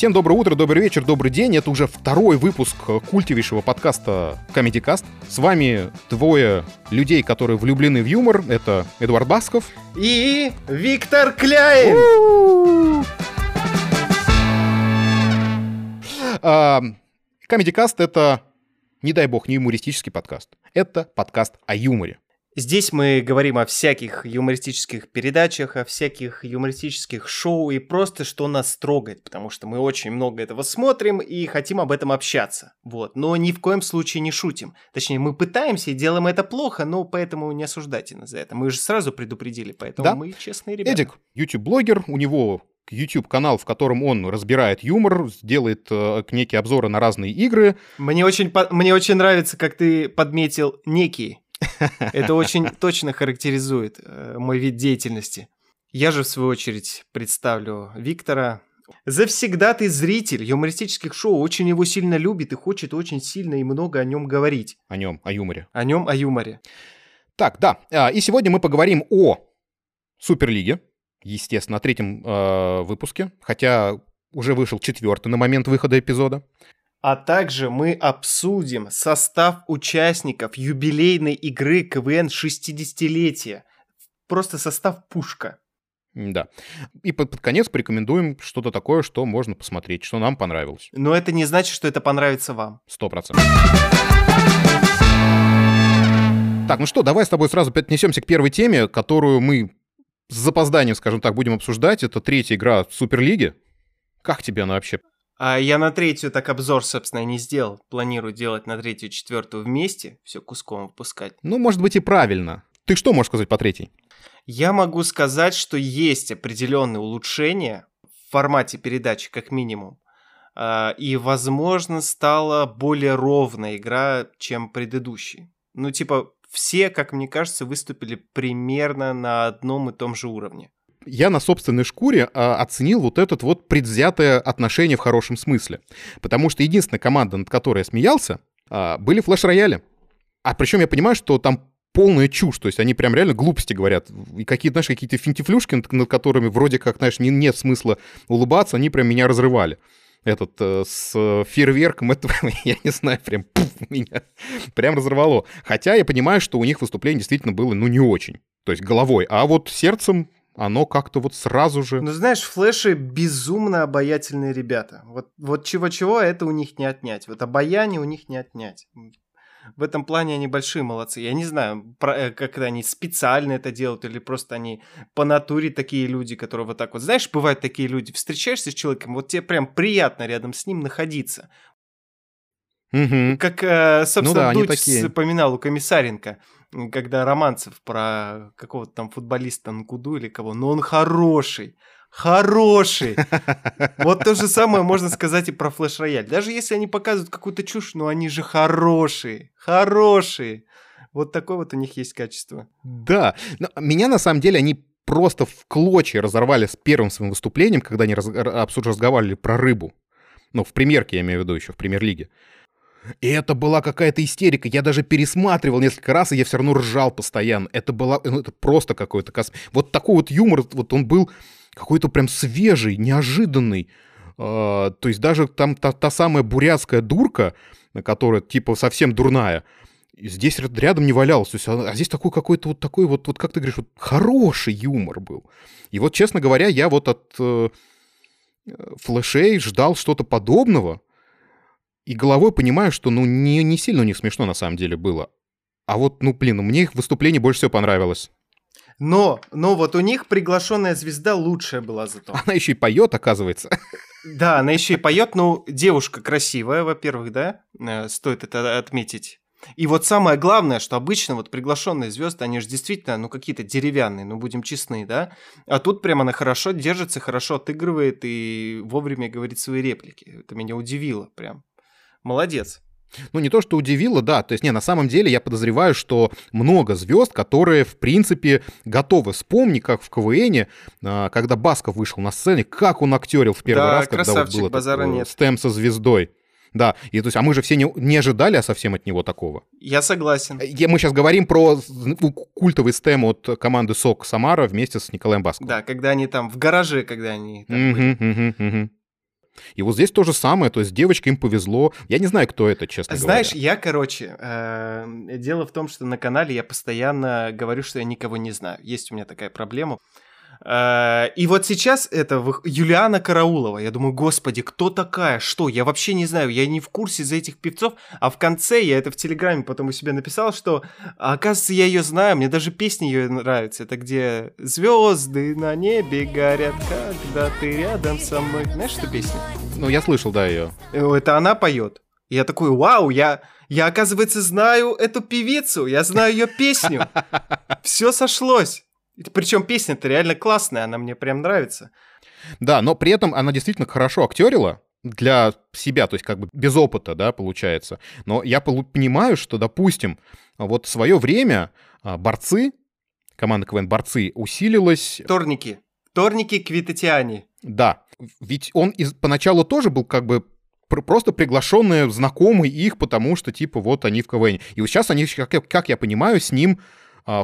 Всем доброе утро, добрый вечер, добрый день. Это уже второй выпуск культивейшего подкаста Comedy Cast. С вами двое людей, которые влюблены в юмор. Это Эдуард Басков и Виктор Кляйн. Comedy Cast — это, не дай бог, не юмористический подкаст. Это подкаст о юморе. Здесь мы говорим о всяких юмористических передачах, о всяких юмористических шоу и просто что нас трогает, потому что мы очень много этого смотрим и хотим об этом общаться. Вот. Но ни в коем случае не шутим. Точнее, мы пытаемся и делаем это плохо, но поэтому не осуждайте нас за это. Мы же сразу предупредили, поэтому да? мы честные ребята. Эдик, YouTube-блогер, у него YouTube-канал, в котором он разбирает юмор, делает э, некие обзоры на разные игры. Мне очень, мне очень нравится, как ты подметил некие. Это очень точно характеризует э, мой вид деятельности. Я же, в свою очередь, представлю Виктора. Завсегда ты зритель юмористических шоу, очень его сильно любит и хочет очень сильно и много о нем говорить. О нем, о юморе. О нем, о юморе. Так, да. А, и сегодня мы поговорим о Суперлиге, естественно, о третьем э, выпуске, хотя уже вышел четвертый на момент выхода эпизода. А также мы обсудим состав участников юбилейной игры КВН 60-летия. Просто состав пушка. Да. И под, под конец порекомендуем что-то такое, что можно посмотреть, что нам понравилось. Но это не значит, что это понравится вам. Сто процентов. Так, ну что, давай с тобой сразу отнесемся к первой теме, которую мы с запозданием, скажем так, будем обсуждать. Это третья игра Суперлиги. Как тебе она вообще? А я на третью так обзор, собственно, не сделал. Планирую делать на третью и четвертую вместе, все куском выпускать. Ну, может быть, и правильно. Ты что можешь сказать по третьей? Я могу сказать, что есть определенные улучшения в формате передачи, как минимум. А, и, возможно, стала более ровная игра, чем предыдущие. Ну, типа, все, как мне кажется, выступили примерно на одном и том же уровне я на собственной шкуре а, оценил вот этот вот предвзятое отношение в хорошем смысле. Потому что единственная команда, над которой я смеялся, а, были флеш-рояли. А причем я понимаю, что там полная чушь, то есть они прям реально глупости говорят. И какие-то, знаешь, какие-то финтифлюшки, над, которыми вроде как, знаешь, не, нет смысла улыбаться, они прям меня разрывали. Этот э, с фейерверком, это, я не знаю, прям пуф, меня прям разорвало. Хотя я понимаю, что у них выступление действительно было, ну, не очень. То есть головой. А вот сердцем оно как-то вот сразу же... Ну, знаешь, флеши безумно обаятельные ребята. Вот, вот чего-чего это у них не отнять. Вот обаяние у них не отнять. В этом плане они большие молодцы. Я не знаю, про, э, как они специально это делают, или просто они по натуре такие люди, которые вот так вот... Знаешь, бывают такие люди, встречаешься с человеком, вот тебе прям приятно рядом с ним находиться. Угу. Как, э, собственно, ну да, Дудь вспоминал у Комиссаренко когда Романцев про какого-то там футболиста Нкуду или кого, но он хороший, хороший. Вот то же самое можно сказать и про Флэш Рояль. Даже если они показывают какую-то чушь, но они же хорошие, хорошие. Вот такое вот у них есть качество. Да, но меня на самом деле они просто в клочья разорвали с первым своим выступлением, когда они раз, разговаривали про рыбу. Ну, в премьерке, я имею в виду еще, в премьер-лиге. И это была какая-то истерика. Я даже пересматривал несколько раз, и я все равно ржал постоянно. Это было, ну, это просто какой-то кос... Вот такой вот юмор, вот он был какой-то прям свежий, неожиданный. Uh, то есть даже там та, та самая бурятская дурка, которая типа совсем дурная, здесь рядом не валялась. То есть, а, а здесь такой какой-то вот такой вот, вот как ты говоришь, вот хороший юмор был. И вот, честно говоря, я вот от э, флешей ждал что-то подобного, и головой понимаю, что ну не, не сильно у них смешно на самом деле было. А вот, ну блин, ну, мне их выступление больше всего понравилось. Но, но вот у них приглашенная звезда лучшая была зато. Она еще и поет, оказывается. Да, она еще и поет, ну, девушка красивая, во-первых, да, э, стоит это отметить. И вот самое главное, что обычно вот приглашенные звезды, они же действительно, ну, какие-то деревянные, ну, будем честны, да? А тут прямо она хорошо держится, хорошо отыгрывает и вовремя говорит свои реплики. Это меня удивило прям молодец. Ну, не то, что удивило, да. То есть, не, на самом деле я подозреваю, что много звезд, которые, в принципе, готовы. Вспомни, как в КВН, а, когда Басков вышел на сцене, как он актерил в первый да, раз, когда вот был этот, э, нет. стем со звездой. Да, и то есть, а мы же все не, не ожидали а совсем от него такого. Я согласен. Я, мы сейчас говорим про культовый стем от команды СОК Самара вместе с Николаем Басковым. Да, когда они там в гараже, когда они там угу, угу, угу. И вот здесь то же самое, то есть девочка им повезло. Я не знаю, кто это, честно Знаешь, говоря. я, короче, э, дело в том, что на канале я постоянно говорю, что я никого не знаю. Есть у меня такая проблема. Э, И вот сейчас это Юлиана Караулова. Я думаю, господи, кто такая? Что? Я вообще не знаю. Я не в курсе за этих певцов. А в конце я это в Телеграме потом у себя написал, что а, оказывается я ее знаю. Мне даже песни ее нравятся. Это где звезды на небе горят, когда ты рядом со мной. Знаешь эту песню? Ну, я слышал, да, ее. Э, Это она поет. Я такой, вау, я, я, оказывается, знаю эту певицу, я знаю ее песню. Все сошлось. Причем песня-то реально классная, она мне прям нравится. Да, но при этом она действительно хорошо актерила для себя, то есть как бы без опыта, да, получается. Но я понимаю, что, допустим, вот в свое время а, борцы, команда КВН борцы, усилилась, Торники. Торники Квитатиани. да, ведь он из, поначалу тоже был как бы пр- просто приглашенные знакомый их, потому что, типа, вот они в КВН. И вот сейчас они, как я, как я понимаю, с ним,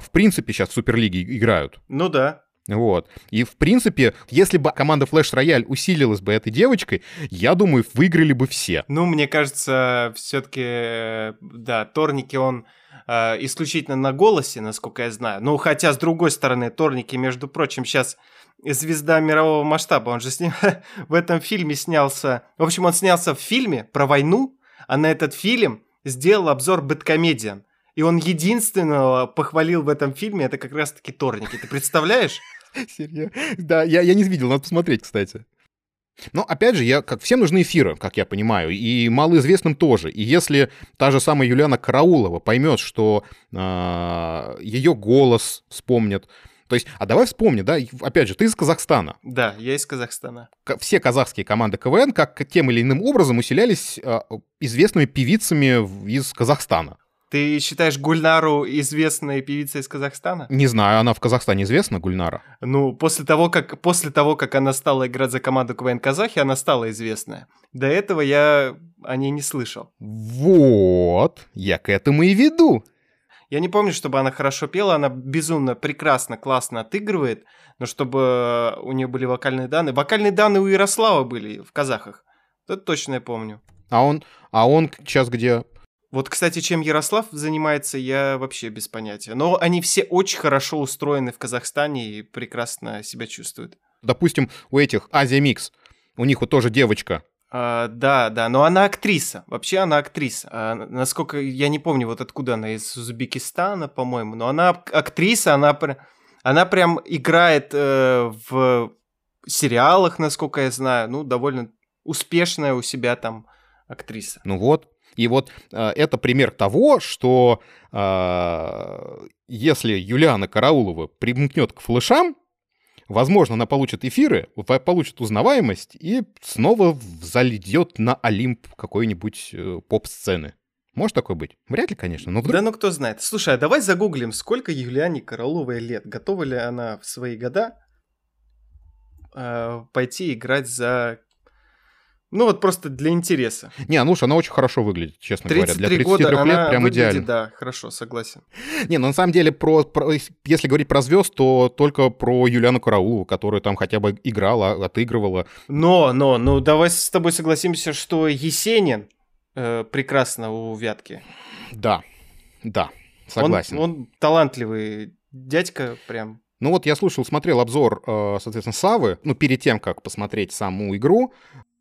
в принципе, сейчас в Суперлиге играют. Ну да. Вот. И, в принципе, если бы команда Flash Royale усилилась бы этой девочкой, я думаю, выиграли бы все. Ну, мне кажется, все-таки, да, Торники он э, исключительно на голосе, насколько я знаю. Ну, хотя, с другой стороны, Торники, между прочим, сейчас звезда мирового масштаба. Он же с ним в этом фильме снялся... В общем, он снялся в фильме про войну, а на этот фильм сделал обзор «Бэткомедиан». И он единственного похвалил в этом фильме, это как раз-таки Торники. Ты представляешь? Серьезно? Да, я, я не видел, надо посмотреть, кстати. Но, опять же, я, как всем нужны эфиры, как я понимаю, и малоизвестным тоже. И если та же самая Юлиана Караулова поймет, что э, ее голос вспомнят, то есть, а давай вспомни, да, опять же, ты из Казахстана. Да, я из Казахстана. Ка- Все казахские команды КВН как тем или иным образом усилялись э, известными певицами из Казахстана. Ты считаешь Гульнару известной певицей из Казахстана? Не знаю, она в Казахстане известна, Гульнара? Ну, после того, как, после того, как она стала играть за команду КВН Казахи, она стала известная. До этого я о ней не слышал. Вот, я к этому и веду. Я не помню, чтобы она хорошо пела, она безумно, прекрасно, классно отыгрывает, но чтобы у нее были вокальные данные. Вокальные данные у Ярослава были в казахах. Это точно я помню. А он, а он сейчас где? Вот, кстати, чем Ярослав занимается, я вообще без понятия. Но они все очень хорошо устроены в Казахстане и прекрасно себя чувствуют. Допустим, у этих Азия Микс, у них вот тоже девочка. А, да, да, но она актриса. Вообще она актриса. А, насколько я не помню, вот откуда она из Узбекистана, по-моему, но она ак- актриса, она, она прям играет э, в сериалах, насколько я знаю, ну довольно успешная у себя там актриса. Ну вот. И вот э, это пример того, что э, если Юлиана Караулова примкнет к флешам, возможно, она получит эфиры, по- получит узнаваемость и снова залидет на Олимп какой-нибудь э, поп-сцены. Может такое быть? Вряд ли, конечно, но вдруг... Да ну кто знает. Слушай, а давай загуглим, сколько Юлиане Карауловой лет. Готова ли она в свои года э, пойти играть за... Ну вот просто для интереса. Не, ну уж она очень хорошо выглядит, честно говоря. Для 33 33 года лет она прям выглядит, идеально. да, хорошо, согласен. Не, ну на самом деле, про, про- если говорить про звезд, то только про Юлиану Караулову, которая там хотя бы играла, отыгрывала. Но, но, ну давай с тобой согласимся, что Есенин э, прекрасно у Вятки. Да, да, Он- согласен. Он, талантливый дядька прям. Ну вот я слушал, смотрел обзор, э, соответственно, Савы, ну перед тем, как посмотреть саму игру,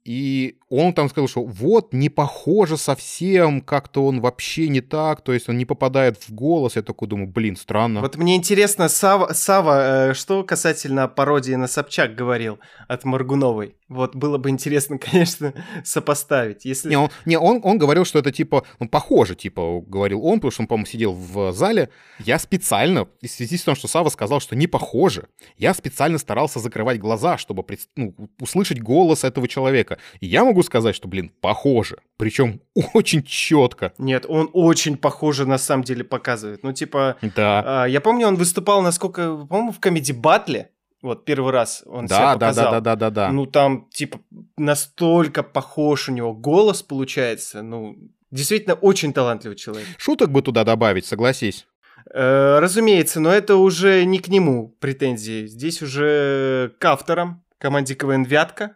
и он там сказал, что вот, не похоже совсем, как-то он вообще не так, то есть он не попадает в голос. Я такой думаю, блин, странно. Вот мне интересно, Сава, Сава, э, что касательно пародии на Собчак говорил от Маргуновой? Вот было бы интересно, конечно, сопоставить. Если... Не, он, не он, он говорил, что это типа, ну, похоже, типа, говорил он, потому что он, по-моему, сидел в зале. Я специально, в связи с тем, что Сава сказал, что не похоже, я специально старался закрывать глаза, чтобы ну, услышать голос этого человека. И я могу сказать, что, блин, похоже. Причем очень четко. Нет, он очень похоже на самом деле показывает. Ну, типа, Да. а, я помню, он выступал, насколько, по-моему, в комедии Батле. Вот первый раз он себя Да, да, показал. да, да, да, да, да. Ну, там, типа, настолько похож у него голос получается. Ну, действительно, очень талантливый человек. Шуток бы туда добавить, согласись. Э, разумеется, но это уже не к нему претензии. Здесь уже к авторам, команде КВН «Вятка».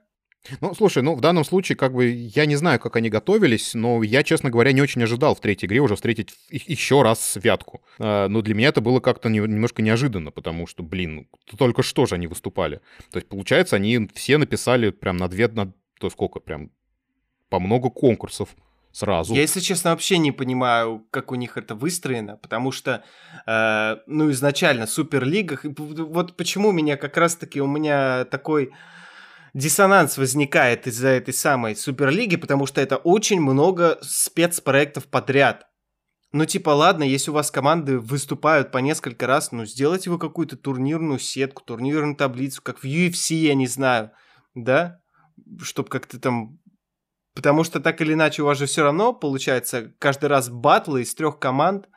Ну, слушай, ну, в данном случае, как бы, я не знаю, как они готовились, но я, честно говоря, не очень ожидал в третьей игре уже встретить еще раз Вятку. А, но для меня это было как-то немножко неожиданно, потому что, блин, только что же они выступали. То есть, получается, они все написали прям на две, на то сколько, прям по много конкурсов сразу. Я, если честно, вообще не понимаю, как у них это выстроено, потому что, э, ну, изначально Суперлига, вот почему меня как раз-таки, у меня такой диссонанс возникает из-за этой самой Суперлиги, потому что это очень много спецпроектов подряд. Ну, типа, ладно, если у вас команды выступают по несколько раз, ну, сделайте вы какую-то турнирную сетку, турнирную таблицу, как в UFC, я не знаю, да? Чтобы как-то там Потому что так или иначе у вас же все равно получается каждый раз батлы из трех команд.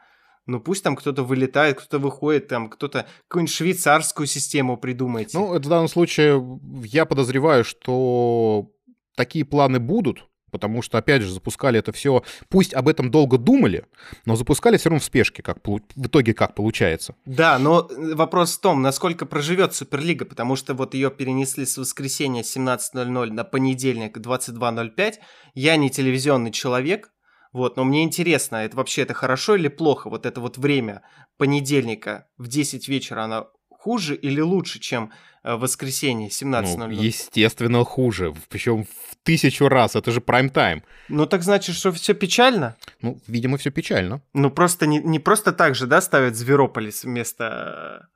Ну пусть там кто-то вылетает, кто-то выходит, там кто-то какую-нибудь швейцарскую систему придумайте. Ну, в данном случае я подозреваю, что такие планы будут, Потому что, опять же, запускали это все, пусть об этом долго думали, но запускали все равно в спешке, как в итоге как получается. Да, но вопрос в том, насколько проживет Суперлига, потому что вот ее перенесли с воскресенья 17.00 на понедельник 22.05. Я не телевизионный человек, вот, но мне интересно, это вообще это хорошо или плохо? Вот это вот время понедельника в 10 вечера, она хуже или лучше, чем э, воскресенье 17.00? Ну, естественно, хуже. Причем в тысячу раз. Это же прайм-тайм. Ну, так значит, что все печально? Ну, видимо, все печально. Ну, просто не, не просто так же, да, ставят Зверополис вместо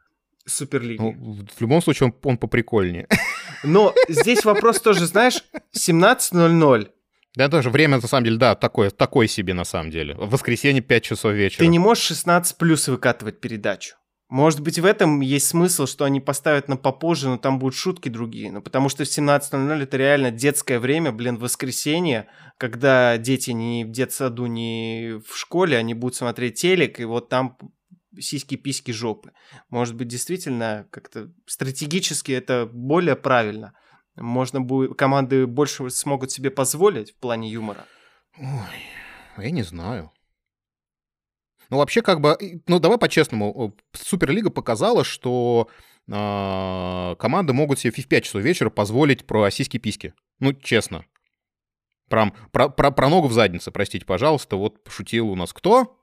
э, Суперлиги. Ну, в любом случае, он, он поприкольнее. Но здесь вопрос тоже, знаешь, 17.00. Да, тоже время, на самом деле, да, такое, такое себе, на самом деле. В воскресенье 5 часов вечера. Ты не можешь 16 плюс выкатывать передачу. Может быть, в этом есть смысл, что они поставят на попозже, но там будут шутки другие. Ну, потому что в 17.00 это реально детское время, блин, воскресенье, когда дети не в детсаду, не в школе, они будут смотреть телек, и вот там сиськи, письки, жопы. Может быть, действительно, как-то стратегически это более правильно. Можно будет, команды больше смогут себе позволить в плане юмора. Ой, я не знаю. Ну, вообще, как бы, ну, давай по-честному, Суперлига показала, что э, команды могут себе в 5 часов вечера позволить про сиськи-письки. Ну, честно. Прям про, про, про ногу в заднице, простите, пожалуйста. Вот пошутил у нас кто?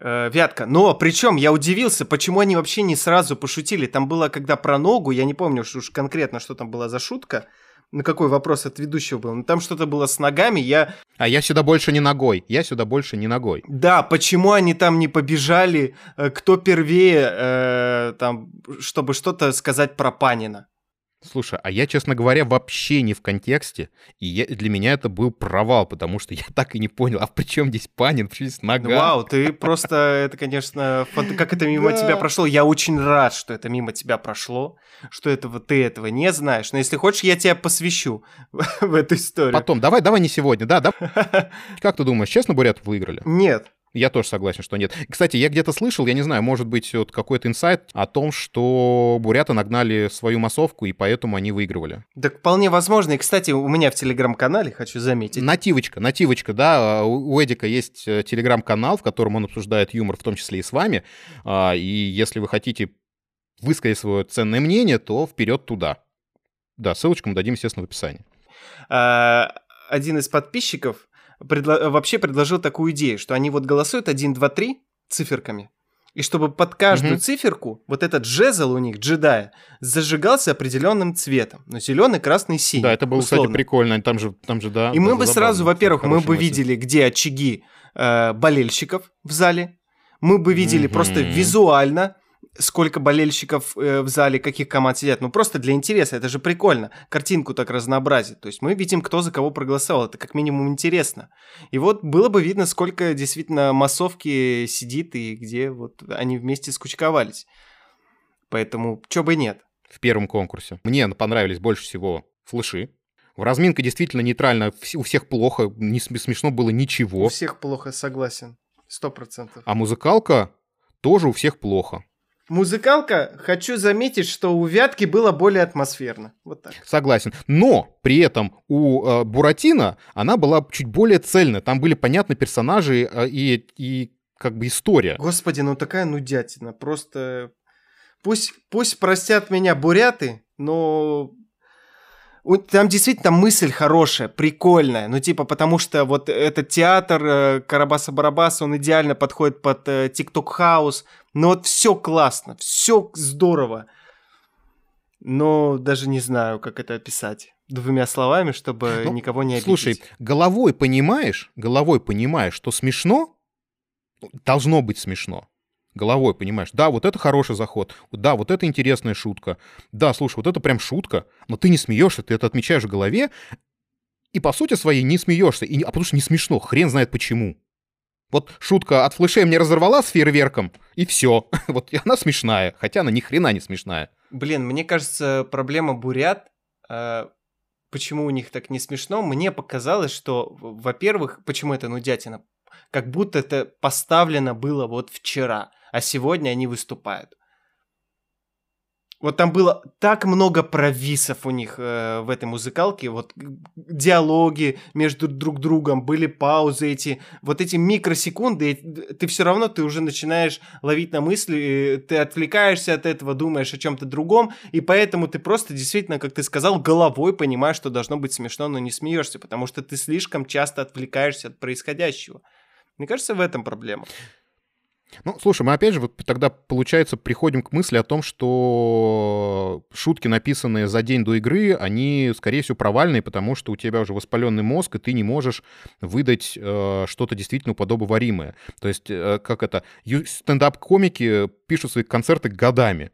Э, Вятка. Но причем я удивился, почему они вообще не сразу пошутили. Там было, когда про ногу, я не помню что уж конкретно, что там была за шутка на какой вопрос от ведущего был. Ну, там что-то было с ногами, я... А я сюда больше не ногой, я сюда больше не ногой. Да, почему они там не побежали, э, кто первее, э, там, чтобы что-то сказать про Панина? Слушай, а я, честно говоря, вообще не в контексте, и я, для меня это был провал, потому что я так и не понял, а при чем здесь Панин, при чем здесь нога? Вау, ты просто, это, конечно, как это мимо тебя прошло. Я очень рад, что это мимо тебя прошло, что этого ты этого не знаешь. Но если хочешь, я тебя посвящу в эту историю. Потом, давай, давай не сегодня, да? да? Как ты думаешь, честно, Бурят выиграли? Нет. Я тоже согласен, что нет. Кстати, я где-то слышал, я не знаю, может быть, вот какой-то инсайт о том, что буряты нагнали свою массовку, и поэтому они выигрывали. Так вполне возможно. И, кстати, у меня в телеграм-канале, хочу заметить. Нативочка, нативочка, да. У Эдика есть э, телеграм-канал, в котором он обсуждает юмор, в том числе и с вами. А, и если вы хотите высказать свое ценное мнение, то вперед туда. Да, ссылочку мы дадим, естественно, в описании. А, один из подписчиков предло- вообще предложил такую идею, что они вот голосуют 1, 2, 3 циферками, и чтобы под каждую mm-hmm. циферку вот этот джезл у них, джедая, зажигался определенным цветом. Ну, зеленый, красный, синий. Да, это было, условно. кстати, прикольно. Там же, там же, да. И мы бы сразу, во-первых, мы бы видели, где очаги э, болельщиков в зале. Мы бы видели mm-hmm. просто визуально, сколько болельщиков э, в зале, каких команд сидят. Ну, просто для интереса, это же прикольно. Картинку так разнообразить. То есть мы видим, кто за кого проголосовал. Это как минимум интересно. И вот было бы видно, сколько действительно массовки сидит и где вот они вместе скучковались. Поэтому, чё бы нет. В первом конкурсе. Мне понравились больше всего флеши. В разминка действительно нейтрально, у всех плохо, не смешно было ничего. У всех плохо, согласен. Сто процентов. А музыкалка тоже у всех плохо. Музыкалка, хочу заметить, что у Вятки было более атмосферно. Вот так. Согласен. Но при этом у э, Буратино она была чуть более цельная. Там были понятны персонажи э, и, и как бы история. Господи, ну такая нудятина. Просто пусть, пусть простят меня буряты, но там действительно мысль хорошая, прикольная. Ну, типа, потому что вот этот театр э, Карабаса-Барабаса, он идеально подходит под э, TikTok-хаус. Ну, вот все классно, все здорово. Но даже не знаю, как это описать двумя словами, чтобы ну, никого не обидеть. Слушай, головой понимаешь, головой понимаешь, что смешно, должно быть смешно головой, понимаешь, да, вот это хороший заход, да, вот это интересная шутка, да, слушай, вот это прям шутка, но ты не смеешься, ты это отмечаешь в голове, и по сути своей не смеешься, и, а потому что не смешно, хрен знает почему. Вот шутка от флешей мне разорвала с фейерверком, и все. Вот и она смешная, хотя она ни хрена не смешная. Блин, мне кажется, проблема бурят, э, почему у них так не смешно, мне показалось, что, во-первых, почему это нудятина, как будто это поставлено было вот вчера а сегодня они выступают. Вот там было так много провисов у них э, в этой музыкалке, вот диалоги между друг другом, были паузы эти, вот эти микросекунды, ты все равно, ты уже начинаешь ловить на мысли, ты отвлекаешься от этого, думаешь о чем-то другом, и поэтому ты просто действительно, как ты сказал, головой понимаешь, что должно быть смешно, но не смеешься, потому что ты слишком часто отвлекаешься от происходящего. Мне кажется, в этом проблема. Ну, слушай, мы опять же вот тогда, получается, приходим к мысли о том, что шутки, написанные за день до игры, они, скорее всего, провальные, потому что у тебя уже воспаленный мозг, и ты не можешь выдать э, что-то действительно подобоваримое. То есть, э, как это, стендап-комики пишут свои концерты годами.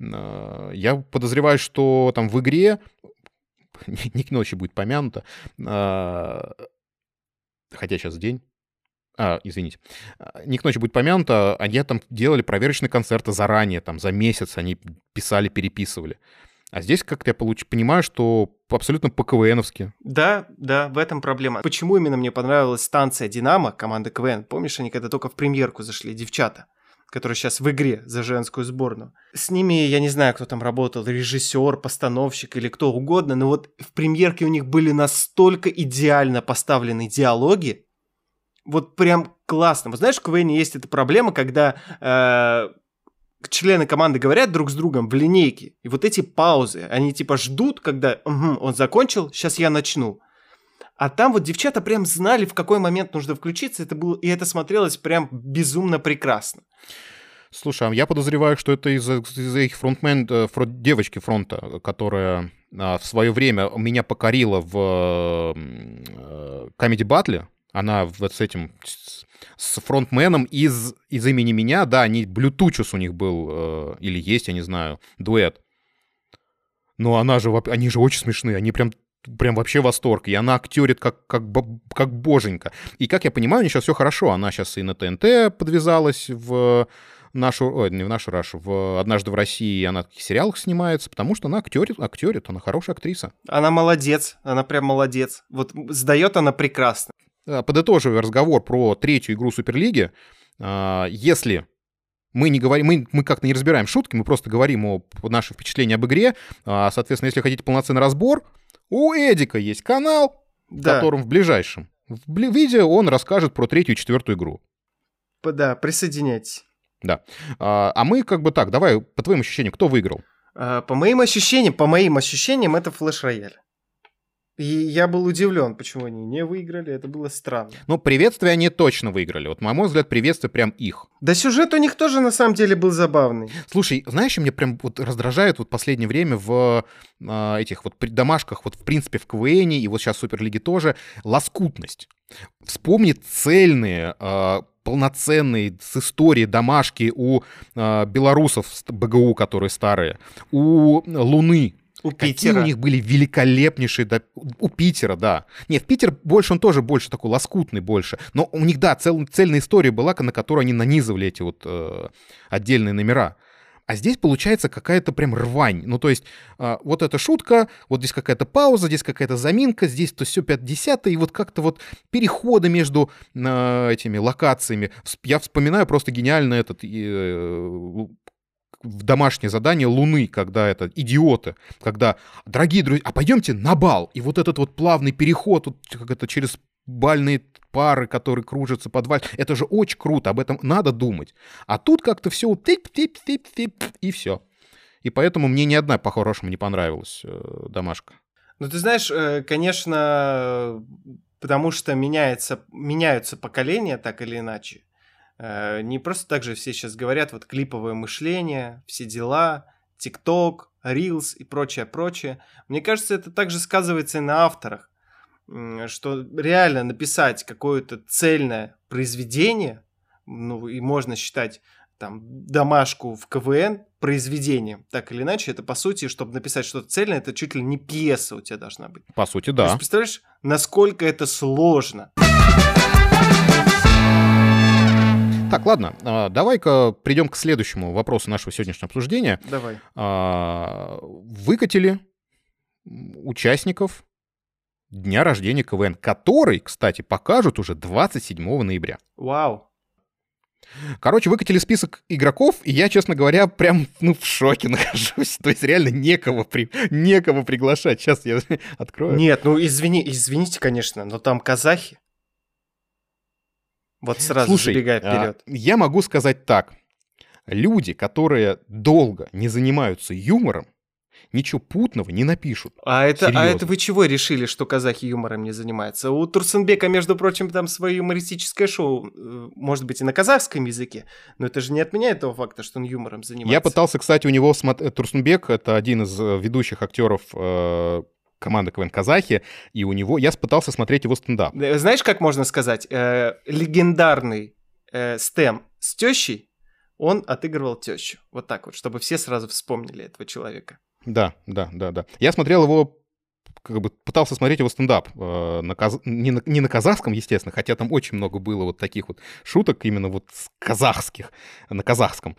Э, я подозреваю, что там в игре, Ник Ночи будет помянуто, э, хотя сейчас день, а, извините, а, не к ночи будет помянуто, они там делали проверочные концерты заранее, там, за месяц они писали, переписывали. А здесь, как я получ... понимаю, что абсолютно по-КВНовски. Да, да, в этом проблема. Почему именно мне понравилась станция «Динамо», команда КВН? Помнишь, они когда только в премьерку зашли, девчата? которые сейчас в игре за женскую сборную. С ними, я не знаю, кто там работал, режиссер, постановщик или кто угодно, но вот в премьерке у них были настолько идеально поставлены диалоги, вот прям классно. Вот знаешь, в КВН есть эта проблема, когда э, члены команды говорят друг с другом в линейке, и вот эти паузы, они типа ждут, когда угу, он закончил, сейчас я начну. А там вот девчата прям знали, в какой момент нужно включиться, это было, и это смотрелось прям безумно прекрасно. Слушай, а я подозреваю, что это из-за из их фронтмен, э, фронт, девочки фронта, которая а, в свое время меня покорила в э, Comedy Battle, она вот с этим, с фронтменом из, из имени меня, да, они, Блютучус у них был, э, или есть, я не знаю, дуэт. Но она же, они же очень смешные, они прям прям вообще восторг. И она актерит как, как, как боженька. И, как я понимаю, у нее сейчас все хорошо. Она сейчас и на ТНТ подвязалась в нашу, ой, не в нашу Рашу, в «Однажды в России» она в сериалах снимается, потому что она актерит, актерит, она хорошая актриса. Она молодец, она прям молодец. Вот сдает она прекрасно. Э, подытоживая разговор про третью игру Суперлиги, э, если мы не говорим, мы, мы как-то не разбираем шутки, мы просто говорим о наших впечатлениях об игре. А, соответственно, если хотите полноценный разбор, у Эдика есть канал, да. в котором в ближайшем в видео он расскажет про третью и четвертую игру. Да, присоединяйтесь. Да. А, а мы как бы так, давай, по твоим ощущениям, кто выиграл? А, по моим ощущениям, по моим ощущениям, это Флэш Рояль. И я был удивлен, почему они не выиграли, это было странно. Ну, приветствие они точно выиграли. Вот, на мой взгляд, приветствие прям их. Да сюжет у них тоже, на самом деле, был забавный. Слушай, знаешь, мне прям вот раздражает вот последнее время в э, этих вот домашках, вот в принципе в КВН и вот сейчас в Суперлиге тоже, лоскутность. Вспомни цельные, э, полноценные с историей домашки у э, белорусов БГУ, которые старые, у Луны, у Какие Питера. у них были великолепнейшие... Да, у Питера, да. Нет, Питер больше, он тоже больше такой лоскутный больше. Но у них, да, цел, цельная история была, на которую они нанизывали эти вот э, отдельные номера. А здесь получается какая-то прям рвань. Ну, то есть, э, вот эта шутка, вот здесь какая-то пауза, здесь какая-то заминка, здесь то все 50 и вот как-то вот переходы между э, этими локациями. Я вспоминаю просто гениально этот э, в домашнее задание Луны, когда это идиоты, когда, дорогие друзья, а пойдемте на бал. И вот этот вот плавный переход, вот, как это через бальные пары, которые кружатся под валь. Это же очень круто, об этом надо думать. А тут как-то все и все. И поэтому мне ни одна по-хорошему не понравилась э, домашка. Ну, ты знаешь, э, конечно, потому что меняется, меняются поколения так или иначе. Э, не просто так же все сейчас говорят, вот клиповое мышление, все дела, ТикТок, Reels и прочее, прочее. Мне кажется, это также сказывается и на авторах, что реально написать какое-то цельное произведение, ну и можно считать там домашку в КВН произведением, так или иначе, это по сути, чтобы написать что-то цельное, это чуть ли не пьеса у тебя должна быть. По сути, да. То есть, представляешь, насколько это сложно. Так, ладно, а, давай-ка придем к следующему вопросу нашего сегодняшнего обсуждения. Давай. А, выкатили участников дня рождения КВН, который, кстати, покажут уже 27 ноября. Вау. Короче, выкатили список игроков, и я, честно говоря, прям ну, в шоке нахожусь. То есть реально некого, при... некого приглашать. Сейчас я открою. Нет, ну извини, извините, конечно, но там казахи. Вот сразу Слушай, забегая вперед. А, я могу сказать так. Люди, которые долго не занимаются юмором, ничего путного не напишут. А это, а это вы чего решили, что казахи юмором не занимаются? У Турсенбека, между прочим, там свое юмористическое шоу, э, может быть, и на казахском языке, но это же не отменяет того факта, что он юмором занимается. Я пытался, кстати, у него смотреть... Турсенбек, это один из э, ведущих актеров э, команды КВН Казахи, и у него... Я пытался смотреть его стендап. Э, знаешь, как можно сказать? Э, легендарный э, стем с тещей, он отыгрывал тещу. Вот так вот, чтобы все сразу вспомнили этого человека. Да, да, да, да. Я смотрел его как бы пытался смотреть его стендап э, на каз... не, на, не на казахском, естественно, хотя там очень много было вот таких вот шуток именно вот казахских, на казахском.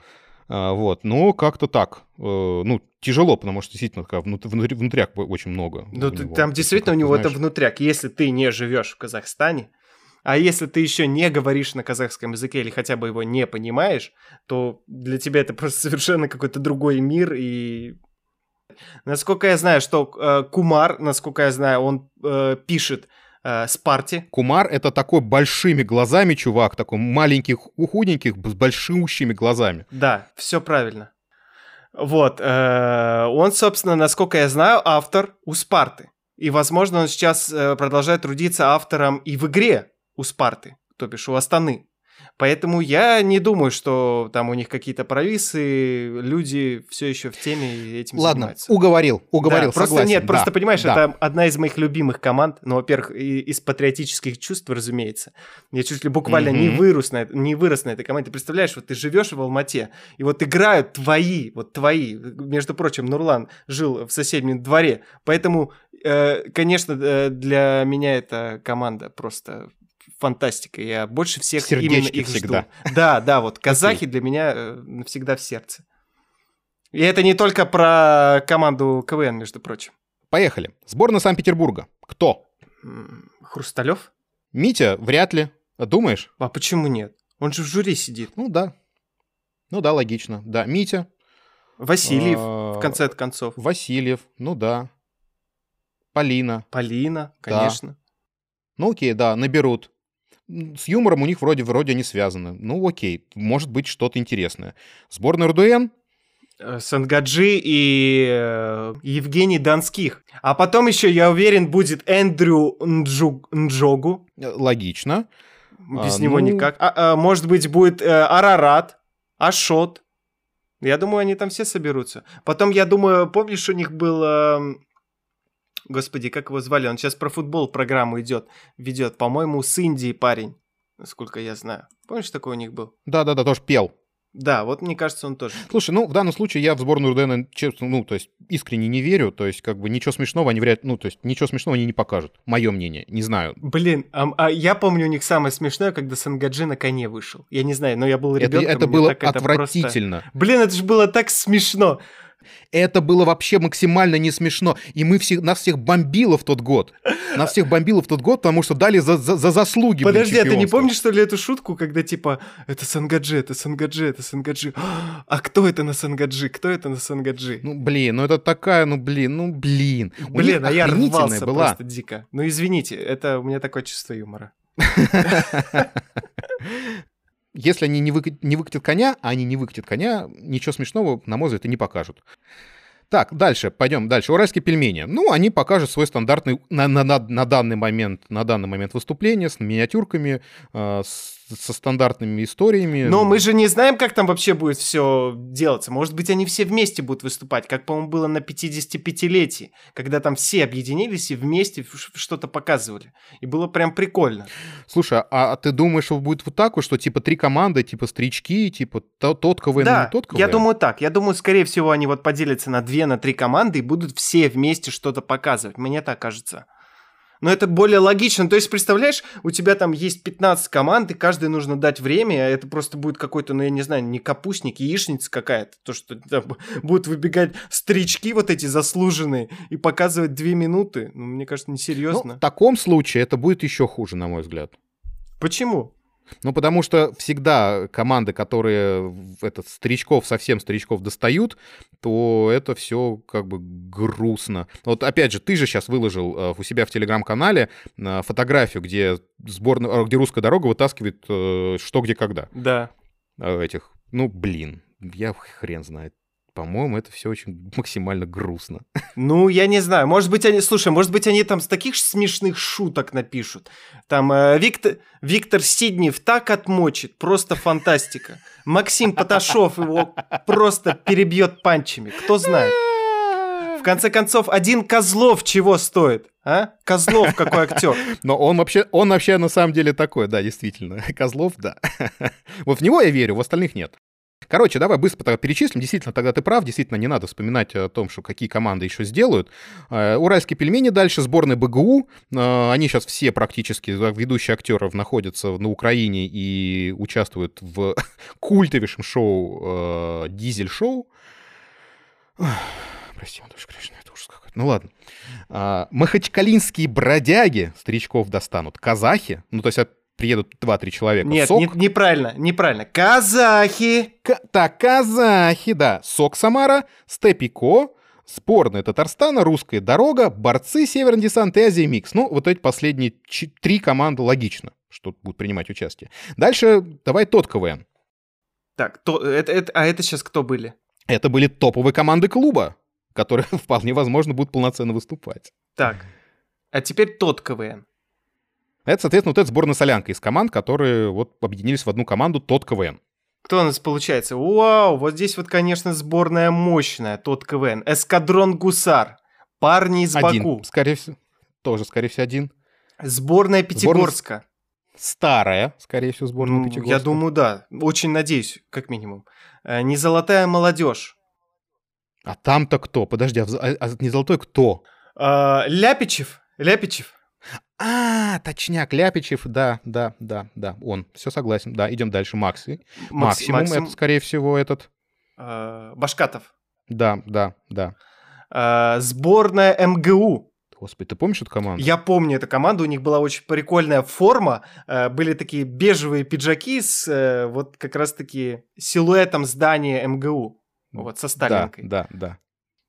А, вот, но как-то так. Э, ну, тяжело, потому что действительно такая внутри, внутряк очень много. Ну, там действительно у него знаешь. это внутряк. Если ты не живешь в Казахстане, а если ты еще не говоришь на казахском языке или хотя бы его не понимаешь, то для тебя это просто совершенно какой-то другой мир и Насколько я знаю, что э, Кумар, насколько я знаю, он э, пишет э, Спарте. Кумар это такой большими глазами чувак, такой маленький, худенький, с большущими глазами. Да, все правильно. Вот, э, он, собственно, насколько я знаю, автор у Спарты. И, возможно, он сейчас э, продолжает трудиться автором и в игре у Спарты, то бишь у Астаны. Поэтому я не думаю, что там у них какие-то провисы, люди все еще в теме и этим Ладно, занимаются. уговорил, уговорил, да, Просто нет, да, просто понимаешь, да. это одна из моих любимых команд, ну, во-первых, из патриотических чувств, разумеется. Я чуть ли буквально mm-hmm. не, вырос на, не вырос на этой команде. Ты представляешь, вот ты живешь в Алмате, и вот играют твои, вот твои, между прочим, Нурлан жил в соседнем дворе, поэтому, э, конечно, э, для меня эта команда просто фантастика. Я больше всех Сердечки именно их всегда. жду. Да, да, вот казахи для меня э, навсегда в сердце. И это не только про команду КВН, между прочим. Поехали. Сборная Санкт-Петербурга. Кто? Хрусталев? Митя, вряд ли. Думаешь? А почему нет? Он же в жюри сидит. Ну да. Ну да, логично. Да, Митя. Васильев, в конце концов. Васильев, ну да. Полина. Полина, конечно. Ну окей, да, наберут с юмором у них вроде вроде не связаны. Ну окей, может быть что-то интересное. Сборная РДН э, Сангаджи и э, Евгений Донских. А потом еще, я уверен, будет Эндрю Нджуг, Нджогу. Э, логично. Без а, него ну... никак. А, а, может быть, будет э, Арарат, Ашот. Я думаю, они там все соберутся. Потом, я думаю, помнишь, у них был э, Господи, как его звали? Он сейчас про футбол программу идет, ведет. По-моему, с Индии парень, насколько я знаю. Помнишь, такой у них был? Да-да-да, тоже пел. Да, вот мне кажется, он тоже. Слушай, ну в данном случае я в сборную РДН, честно, ну то есть искренне не верю, то есть как бы ничего смешного они вряд, ну то есть ничего смешного они не покажут. Мое мнение, не знаю. Блин, а, а я помню у них самое смешное, когда Сангаджи на коне вышел. Я не знаю, но я был ребенком. Это, это было отвратительно. Это просто... Блин, это же было так смешно. Это было вообще максимально не смешно. И мы всех, нас всех бомбило в тот год. Нас всех бомбило в тот год, потому что дали за, за, за заслуги. Подожди, а ты не помнишь, что ли, эту шутку, когда типа это Сангаджи, это Сангаджи, это Сангаджи. А кто это на Сангаджи? Кто это на Сангаджи? Ну, блин, ну это такая, ну, блин, ну, блин. Блин, а я рвался была. просто дико. Ну, извините, это у меня такое чувство юмора. Если они не, вык... не выкатят коня, а они не выкатят коня, ничего смешного, на мой и не покажут. Так, дальше, пойдем дальше. Уральские пельмени. Ну, они покажут свой стандартный на, на, на, на данный момент на данный момент выступления с миниатюрками, э, с, со стандартными историями. Но мы же не знаем, как там вообще будет все делаться. Может быть, они все вместе будут выступать, как, по-моему, было на 55-летии, когда там все объединились и вместе что-то показывали. И было прям прикольно. Слушай, а, а ты думаешь, что будет вот так вот, что типа три команды, типа стрички, типа тот КВН да, и тот КВН? я думаю так. Я думаю, скорее всего, они вот поделятся на две, на три команды и будут все вместе что-то показывать. Мне так кажется. Но это более логично. То есть, представляешь, у тебя там есть 15 команд, и каждой нужно дать время, а это просто будет какой-то, ну, я не знаю, не капустник, яичница какая-то. То, что там будут выбегать стрички вот эти заслуженные и показывать две минуты. Ну, мне кажется, несерьезно. Ну, в таком случае это будет еще хуже, на мой взгляд. Почему? Ну, потому что всегда команды, которые этот старичков, совсем старичков достают, то это все как бы грустно. Вот опять же, ты же сейчас выложил э, у себя в телеграм-канале э, фотографию, где сборная, где русская дорога вытаскивает э, что, где, когда. Да. Этих, ну, блин, я хрен знает по-моему, это все очень максимально грустно. Ну, я не знаю. Может быть, они... Слушай, может быть, они там с таких смешных шуток напишут. Там э, Виктор... Виктор Сиднев так отмочит. Просто фантастика. Максим Поташов его просто перебьет панчами. Кто знает. В конце концов, один Козлов чего стоит? А? Козлов какой актер. Но он вообще, он вообще на самом деле такой, да, действительно. Козлов, да. Вот в него я верю, в остальных нет. Короче, давай быстро перечислим. Действительно, тогда ты прав. Действительно, не надо вспоминать о том, что какие команды еще сделают. Э, уральские пельмени дальше, сборная БГУ. Э, они сейчас все практически, ведущие актеров, находятся на Украине и участвуют в культовейшем шоу э, «Дизель-шоу». Прости, Матушка Кришна, это ужас какой-то. Ну ладно. Махачкалинские бродяги старичков достанут. Казахи, ну то есть приедут 2-3 человека. Нет, Сок... не, неправильно, неправильно. Казахи! К... Так, казахи, да. Сок Самара, Степико, Спорная Татарстана, Русская дорога, борцы Северный десант и Азия Микс. Ну, вот эти последние три команды логично, что будут принимать участие. Дальше давай тот КВН. Так, то, это, это, а это сейчас кто были? Это были топовые команды клуба, которые вполне возможно будут полноценно выступать. Так, а теперь тот КВН. Это, соответственно, вот эта сборная солянка из команд, которые вот объединились в одну команду тот КВН. Кто у нас получается? Вау, вот здесь вот, конечно, сборная мощная, тот КВН. Эскадрон Гусар. Парни из один, Баку. скорее всего. Тоже, скорее всего, один. Сборная Пятигорска. Сборная... Старая, скорее всего, сборная ну, Пятигорска. Я думаю, да. Очень надеюсь, как минимум. Э, не золотая молодежь. А там-то кто? Подожди, а, а не золотой кто? А, Ляпичев. Ляпичев. А, точняк, Ляпичев, да, да, да, да, он. Все согласен. Да, идем дальше. Макси. Макс, Максимум, Максим... это, скорее всего, этот. Э, Башкатов. Да, да, да. Э, сборная МГУ. Господи, ты помнишь эту команду? Я помню эту команду, у них была очень прикольная форма, э, были такие бежевые пиджаки с э, вот как раз-таки силуэтом здания МГУ, вот со Сталинкой. Да, да, да.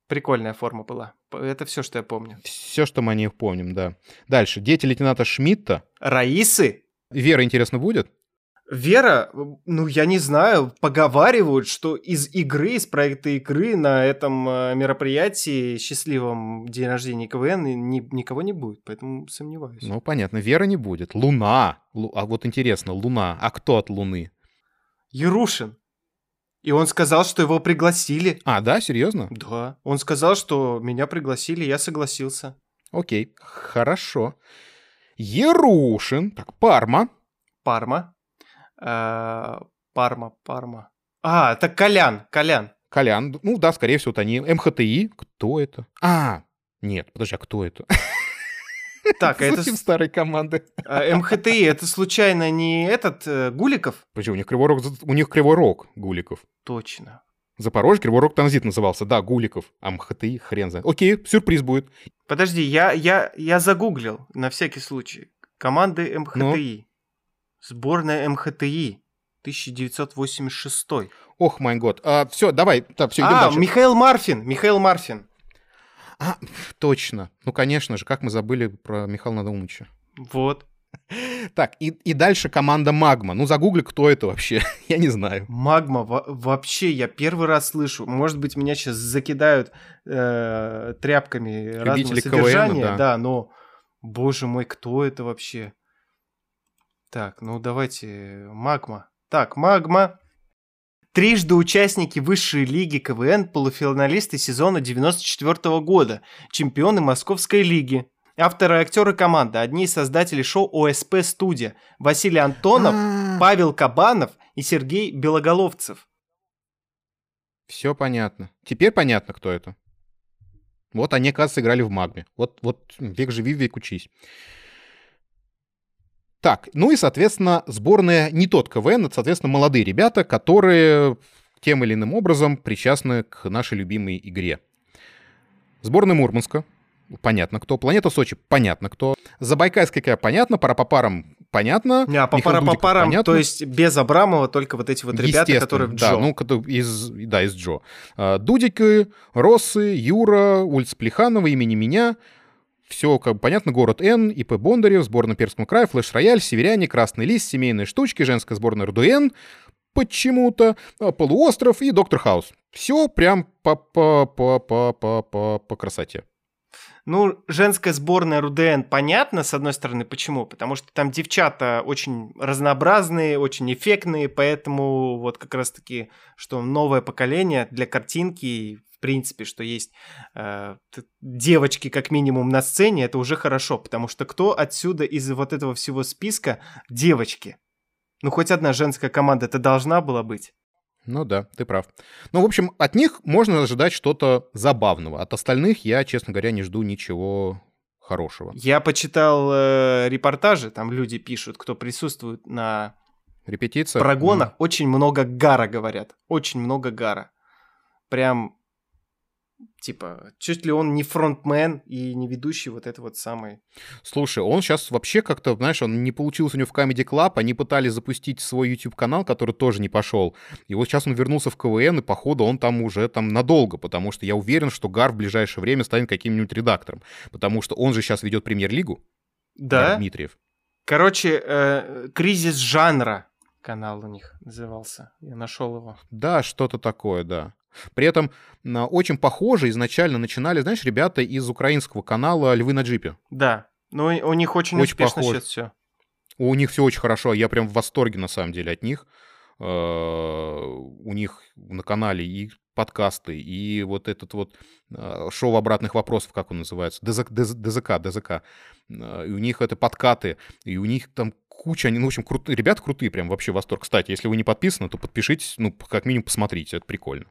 Прикольная форма была. Это все, что я помню. Все, что мы о них помним, да. Дальше. Дети лейтенанта Шмидта. Раисы. Вера, интересно, будет? Вера, ну, я не знаю, поговаривают, что из игры, из проекта игры на этом э, мероприятии, счастливом день рождения КВН, ни, никого не будет, поэтому сомневаюсь. Ну, понятно, Вера не будет. Луна. Лу... А вот интересно, Луна. А кто от Луны? Ярушин. И он сказал, что его пригласили. А, да, серьезно? Да. Он сказал, что меня пригласили, я согласился. Окей, хорошо. Ерушин. Так, Парма. Парма. Э, Парма, Парма. А, это Колян, Колян. Колян. Ну да, скорее всего, это они. МХТИ. Кто это? А, нет, подожди, а кто это? Так, а это... старой команды. А, МХТИ, это случайно не этот э, Гуликов? Почему? У них Кривой Рог, у них Кривой Рог Гуликов. Точно. Запорожье, Кривой Рог Транзит назывался. Да, Гуликов. А МХТИ хрен знает. Окей, сюрприз будет. Подожди, я, я, я загуглил на всякий случай. Команды МХТИ. Ну? Сборная МХТИ. 1986. Ох, мой год. А, все, давай. Так, все, а, дальше. Михаил Марфин. Михаил Марфин. А, точно. Ну, конечно же, как мы забыли про Михаила Наумовича. Вот. Так, и, и дальше команда Магма. Ну, загугли, кто это вообще. я не знаю. Магма, во- вообще, я первый раз слышу. Может быть, меня сейчас закидают э, тряпками разного Любители содержания. КВНа, да. да, но, боже мой, кто это вообще? Так, ну давайте, Магма. Так, Магма. Трижды участники высшей лиги КВН, полуфиналисты сезона 94 года, чемпионы Московской лиги. Авторы и актеры команды, одни из создателей шоу ОСП Студия, Василий Антонов, Павел Кабанов и Сергей Белоголовцев. Все понятно. Теперь понятно, кто это. Вот они, оказывается, играли в Магме. Вот, вот век живи, век учись. Так, ну и, соответственно, сборная не тот КВН, это, соответственно, молодые ребята, которые тем или иным образом причастны к нашей любимой игре. Сборная Мурманска, понятно кто. Планета Сочи, понятно кто. Забайкальская понятно. Парапапарам, понятно. Не, а по пара по парам, понятно. то есть без Абрамова, только вот эти вот ребята, которые в да, Джо. ну, кото- из, да, из Джо. А, Дудики, Россы, Юра, улица Плеханова, имени меня. Все как бы понятно. Город Н, ИП Бондарев, сборная Пермского края, Флэш Рояль, Северяне, Красный Лист, Семейные штучки, женская сборная РДН, почему-то, а, Полуостров и Доктор Хаус. Все прям по, по, по, по, по, по, по красоте. Ну, женская сборная РУДН понятно, с одной стороны, почему? Потому что там девчата очень разнообразные, очень эффектные, поэтому вот как раз-таки, что новое поколение для картинки, в принципе, что есть э, девочки как минимум на сцене, это уже хорошо, потому что кто отсюда из вот этого всего списка девочки? Ну, хоть одна женская команда это должна была быть. Ну да, ты прав. Ну, в общем, от них можно ожидать что-то забавного. От остальных я, честно говоря, не жду ничего хорошего. Я почитал э, репортажи, там люди пишут, кто присутствует на Репетиция? прогонах очень много гара, говорят. Очень много гара. Прям, типа, чуть ли он не фронтмен и не ведущий вот это вот самый. Слушай, он сейчас вообще как-то, знаешь, он не получился у него в Comedy Club, они пытались запустить свой YouTube-канал, который тоже не пошел. И вот сейчас он вернулся в КВН, и походу он там уже там надолго, потому что я уверен, что Гар в ближайшее время станет каким-нибудь редактором, потому что он же сейчас ведет премьер-лигу, Гар Да? Дмитриев. Короче, э, кризис жанра канал у них назывался. Я нашел его. Да, что-то такое, да. При этом а, очень похоже изначально начинали, знаешь, ребята из украинского канала «Львы на джипе». Да. Ну, и у них очень, Очень успешно похож. сейчас все. У них все очень хорошо. Я прям в восторге, на самом деле, от них. Э, У них на канале и подкасты, и вот этот вот э, шоу обратных вопросов, как он называется, ДЗК, ДЗК, ДЗК. И у них это подкаты, и у них там куча, они, ну, в общем, крутые, ребята крутые, прям вообще восторг. Кстати, если вы не подписаны, то подпишитесь, ну, как минимум посмотрите, это прикольно.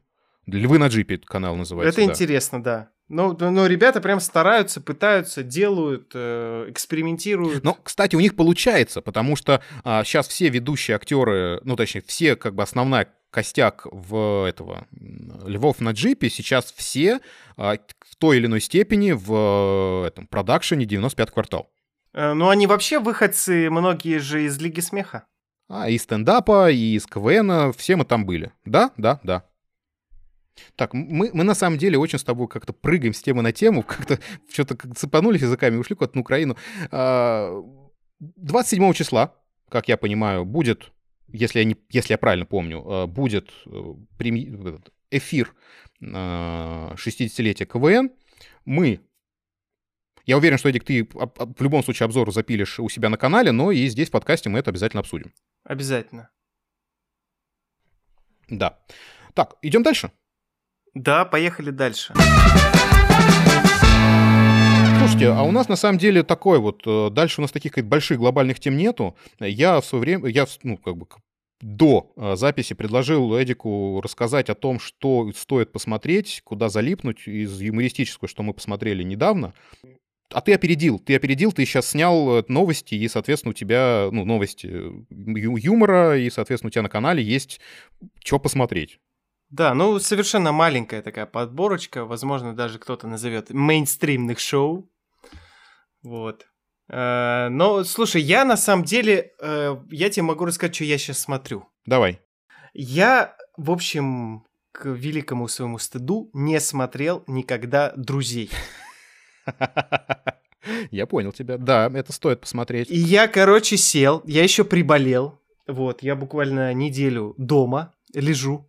Львы на джипе канал называется. Это да. интересно, да. Ну, ну, ребята прям стараются, пытаются, делают, э, экспериментируют. Но, кстати, у них получается, потому что сейчас все ведущие актеры, ну, точнее, все, как бы, основная костяк в этого Львов на джипе, сейчас все а, в той или иной степени в э, этом продакшене 95 квартал. Э, ну, они вообще выходцы, многие же из Лиги Смеха. А, и стендапа, и из КВН, все мы там были. Да, да, да. Так, мы, мы на самом деле очень с тобой как-то прыгаем с темы на тему, как-то что-то как цепанулись языками, ушли куда-то на Украину. А, 27 числа, как я понимаю, будет, если я, не, если я правильно помню, а, будет э, эфир а, 60-летия КВН. Мы я уверен, что, Эдик, ты в любом случае обзор запилишь у себя на канале, но и здесь в подкасте мы это обязательно обсудим. Обязательно. Да. Так, идем дальше. Да, поехали дальше. Слушайте, а у нас на самом деле такой вот, э, дальше у нас таких больших глобальных тем нету. Я в свое время, я, ну, как бы до э, записи предложил Эдику рассказать о том, что стоит посмотреть, куда залипнуть из юмористического, что мы посмотрели недавно. А ты опередил, ты опередил, ты сейчас снял э, новости, и, соответственно, у тебя, ну, новости юмора, и, соответственно, у тебя на канале есть что посмотреть. Да, ну совершенно маленькая такая подборочка, возможно, даже кто-то назовет мейнстримных шоу. Вот. Э, Но, слушай, я на самом деле, э, я тебе могу рассказать, что я сейчас смотрю. Давай. Я, в общем, к великому своему стыду не смотрел никогда «Друзей». Я понял тебя. Да, это стоит посмотреть. И я, короче, сел, я еще приболел. Вот, я буквально неделю дома лежу.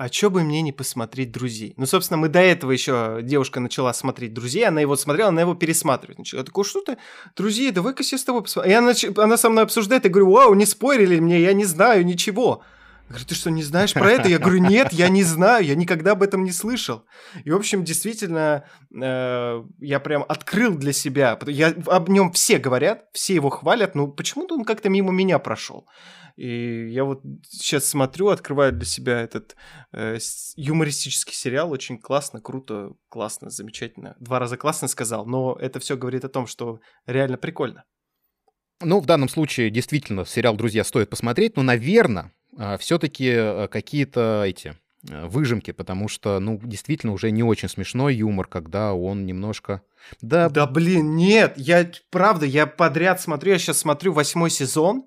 А чё бы мне не посмотреть «Друзей»? Ну, собственно, мы до этого еще девушка начала смотреть «Друзей», она его смотрела, она его пересматривает. Начала. Я такой, что ты, «Друзей», давай-ка я с тобой посмотрю. И она, она со мной обсуждает, я говорю, вау, не спорили мне, я не знаю ничего. Говорю, ты что, не знаешь про это? Я говорю, нет, я не знаю, я никогда об этом не слышал. И, в общем, действительно, э, я прям открыл для себя. Я, об нем все говорят, все его хвалят, но почему-то он как-то мимо меня прошел. И я вот сейчас смотрю, открываю для себя этот э, юмористический сериал. Очень классно, круто, классно, замечательно. Два раза классно сказал, но это все говорит о том, что реально прикольно. Ну, в данном случае действительно сериал «Друзья» стоит посмотреть, но, наверное, а, все-таки э, какие-то эти э, выжимки, потому что, ну, действительно уже не очень смешной юмор, когда он немножко... Да, да блин, нет, я, правда, я подряд смотрю, я сейчас смотрю восьмой сезон,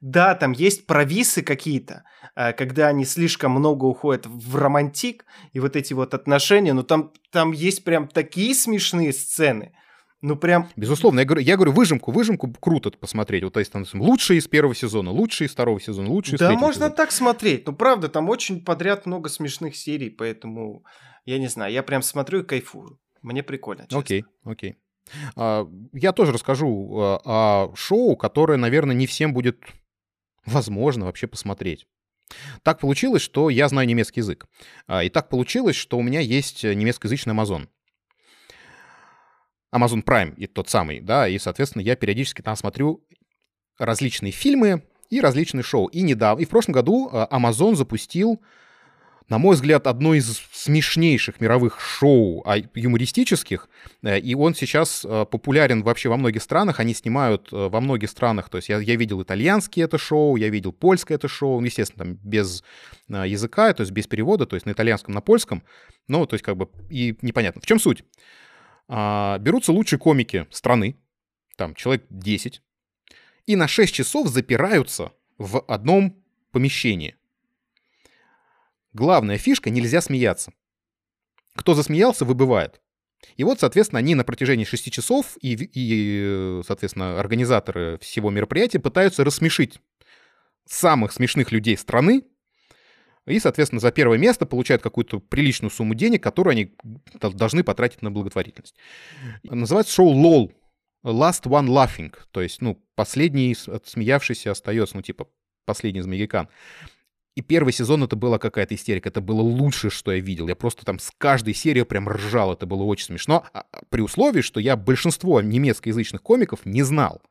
да, там есть провисы какие-то, э, когда они слишком много уходят в романтик и вот эти вот отношения, но там, там есть прям такие смешные сцены, ну прям... Безусловно, я говорю, я говорю выжимку, выжимку круто посмотреть. Вот есть там лучшие из первого сезона, лучшие из второго сезона, лучшие из Да, можно сезона. так смотреть. Ну правда, там очень подряд много смешных серий, поэтому я не знаю, я прям смотрю и кайфую. Мне прикольно, честно. Окей, окей. А, я тоже расскажу а, о шоу, которое, наверное, не всем будет возможно вообще посмотреть. Так получилось, что я знаю немецкий язык. А, и так получилось, что у меня есть немецкоязычный Amazon. Amazon Prime, и тот самый, да, и, соответственно, я периодически там смотрю различные фильмы и различные шоу. И недавно, и в прошлом году а, Amazon запустил, на мой взгляд, одно из смешнейших мировых шоу а, юмористических, э, и он сейчас э, популярен вообще во многих странах, они снимают э, во многих странах, то есть я, я видел итальянские это шоу, я видел польское это шоу, ну, естественно, там без языка, то есть без перевода, то есть на итальянском, на польском, ну, то есть как бы и непонятно. В чем суть? а, берутся лучшие комики страны, там человек 10, и на 6 часов запираются в одном помещении. Главная фишка — нельзя смеяться. Кто засмеялся, выбывает. И вот, соответственно, они на протяжении 6 часов и, и, соответственно, организаторы всего мероприятия пытаются рассмешить самых смешных людей страны, и, соответственно, за первое место получают какую-то приличную сумму денег, которую они должны потратить на благотворительность. Называется шоу LOL. Last One Laughing. То есть, ну, последний смеявшийся остается, ну, типа, последний из магикан. И первый сезон это была какая-то истерика. Это было лучшее, что я видел. Я просто там с каждой серии прям ржал. Это было очень смешно. А, а при условии, что я большинство немецкоязычных комиков не знал.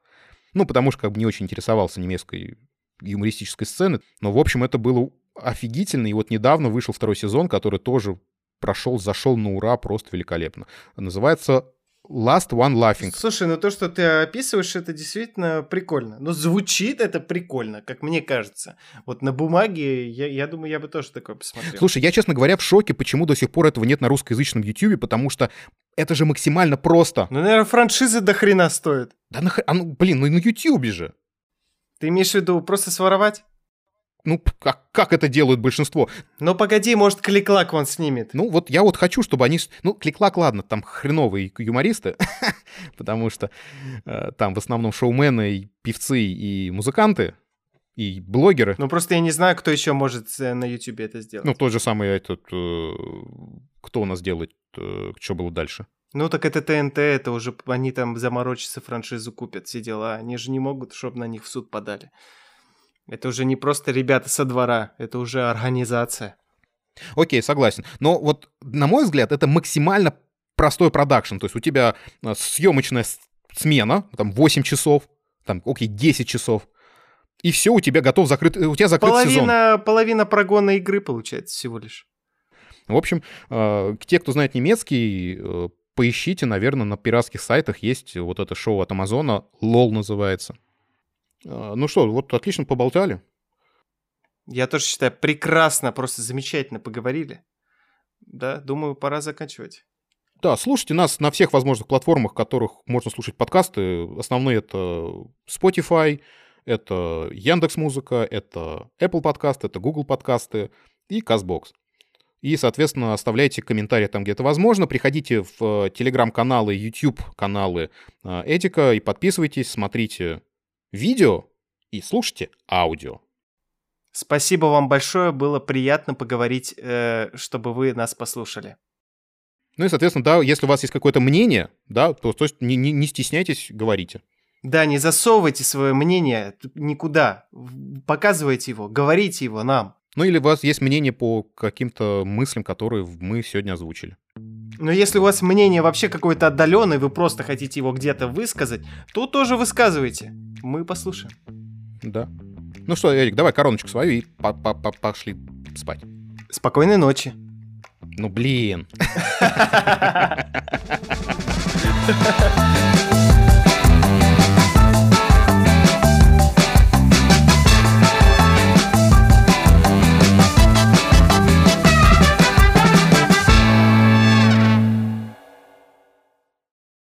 Ну, потому что как бы не очень интересовался немецкой юмористической сцены. Но, в общем, это было офигительный. И вот недавно вышел второй сезон, который тоже прошел, зашел на ура, просто великолепно. Называется Last One Laughing. Слушай, ну то, что ты описываешь, это действительно прикольно. Но звучит это прикольно, как мне кажется. Вот на бумаге, я, я думаю, я бы тоже такое посмотрел. Слушай, я, честно говоря, в шоке, почему до сих пор этого нет на русскоязычном YouTube, потому что это же максимально просто. Ну, наверное, франшизы до хрена стоят. Да нахрен, а ну, блин, ну на YouTube же. Ты имеешь в виду просто своровать? Ну, как, как это делают большинство. Ну, погоди, может, Кликлак он снимет. Ну, вот я вот хочу, чтобы они... Ну, Кликлак, ладно, там хреновые юмористы, потому что э, там в основном шоумены, и певцы и музыканты, и блогеры. Ну, просто я не знаю, кто еще может э, на YouTube это сделать. Ну, тот же самый этот... Э, кто у нас делает? Э, что было дальше? Ну, так это ТНТ, это уже они там заморочатся, франшизу купят, все дела. Они же не могут, чтобы на них в суд подали. Это уже не просто ребята со двора, это уже организация. Окей, согласен. Но вот, на мой взгляд, это максимально простой продакшн. То есть у тебя а, съемочная смена, там 8 часов, там, окей, 10 часов, и все, у тебя готов закрыт, у тебя закрыт половина, сезон. Половина прогона игры получается всего лишь. В общем, э, те, кто знает немецкий, э, поищите, наверное, на пиратских сайтах есть вот это шоу от Амазона, LOL называется. А, ну что, вот отлично поболтали. Я тоже считаю, прекрасно, просто замечательно поговорили. Да, думаю, пора заканчивать. Да, слушайте нас на всех возможных платформах, которых можно слушать подкасты. Основные это Spotify, это Яндекс Музыка, это Apple подкасты, это Google подкасты и CastBox. И, соответственно, оставляйте комментарии там, где это возможно. Приходите в телеграм-каналы, YouTube-каналы Этика и подписывайтесь, смотрите видео и слушайте аудио. Спасибо вам большое, было приятно поговорить, э, чтобы вы нас послушали. Ну и, соответственно, да, если у вас есть какое-то мнение, да, то, то есть не, не, не стесняйтесь, говорите. Да, не засовывайте свое мнение никуда. Показывайте его, говорите его нам. Ну или у вас есть мнение по каким-то мыслям, которые мы сегодня озвучили. Но если у вас мнение вообще какое-то отдаленное, вы просто хотите его где-то высказать, то тоже высказывайте. Мы послушаем. Да. Ну что, Эрик, давай короночку свою и по -по -по пошли спать. Спокойной ночи. Ну блин.